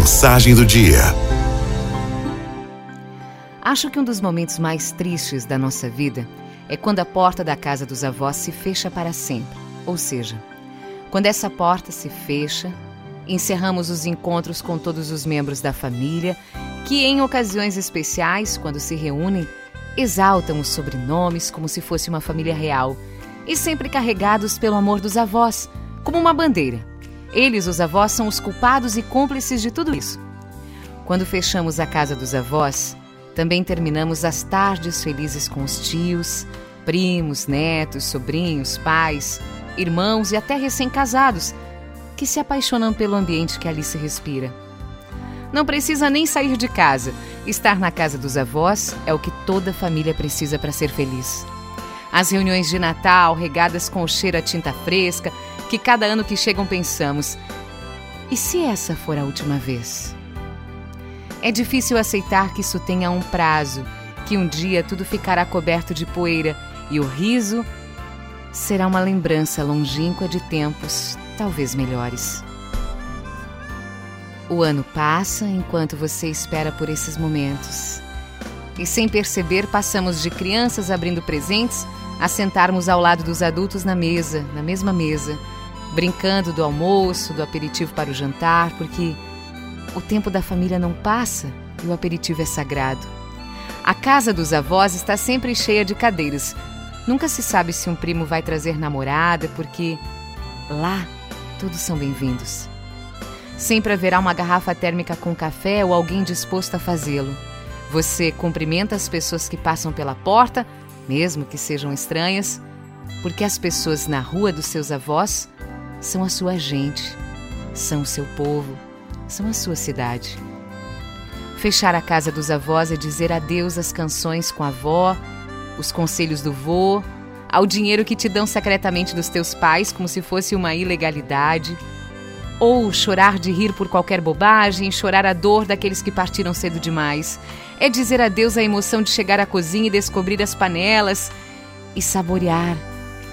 Mensagem do dia. Acho que um dos momentos mais tristes da nossa vida é quando a porta da casa dos avós se fecha para sempre. Ou seja, quando essa porta se fecha, encerramos os encontros com todos os membros da família, que em ocasiões especiais, quando se reúnem, exaltam os sobrenomes como se fosse uma família real e sempre carregados pelo amor dos avós, como uma bandeira. Eles, os avós, são os culpados e cúmplices de tudo isso. Quando fechamos a casa dos avós, também terminamos as tardes felizes com os tios, primos, netos, sobrinhos, pais, irmãos e até recém-casados, que se apaixonam pelo ambiente que ali se respira. Não precisa nem sair de casa. Estar na casa dos avós é o que toda família precisa para ser feliz. As reuniões de Natal, regadas com o cheiro a tinta fresca, que cada ano que chegam pensamos: e se essa for a última vez? É difícil aceitar que isso tenha um prazo, que um dia tudo ficará coberto de poeira e o riso será uma lembrança longínqua de tempos talvez melhores. O ano passa enquanto você espera por esses momentos. E sem perceber, passamos de crianças abrindo presentes a sentarmos ao lado dos adultos na mesa, na mesma mesa, brincando do almoço, do aperitivo para o jantar, porque o tempo da família não passa e o aperitivo é sagrado. A casa dos avós está sempre cheia de cadeiras. Nunca se sabe se um primo vai trazer namorada, porque lá todos são bem-vindos. Sempre haverá uma garrafa térmica com café ou alguém disposto a fazê-lo. Você cumprimenta as pessoas que passam pela porta, mesmo que sejam estranhas, porque as pessoas na rua dos seus avós são a sua gente, são o seu povo, são a sua cidade. Fechar a casa dos avós é dizer adeus às canções com a avó, os conselhos do vô, ao dinheiro que te dão secretamente dos teus pais como se fosse uma ilegalidade, ou chorar de rir por qualquer bobagem, chorar a dor daqueles que partiram cedo demais. É dizer adeus à emoção de chegar à cozinha e descobrir as panelas e saborear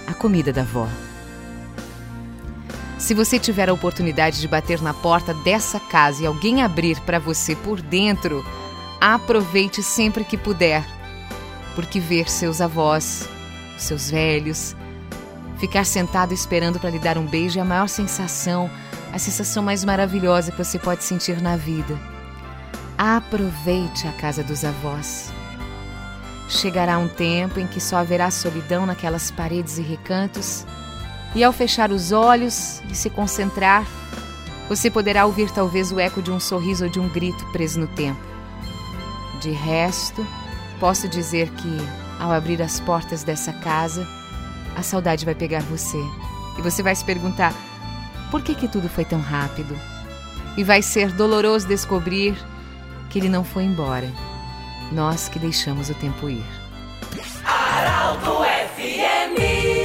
a comida da avó. Se você tiver a oportunidade de bater na porta dessa casa e alguém abrir para você por dentro, aproveite sempre que puder, porque ver seus avós, seus velhos, ficar sentado esperando para lhe dar um beijo é a maior sensação, a sensação mais maravilhosa que você pode sentir na vida. Aproveite a casa dos avós. Chegará um tempo em que só haverá solidão naquelas paredes e recantos e ao fechar os olhos e se concentrar, você poderá ouvir talvez o eco de um sorriso ou de um grito preso no tempo. De resto, posso dizer que, ao abrir as portas dessa casa, a saudade vai pegar você e você vai se perguntar: por que, que tudo foi tão rápido? E vai ser doloroso descobrir que ele não foi embora. Nós que deixamos o tempo ir. Aralto FMI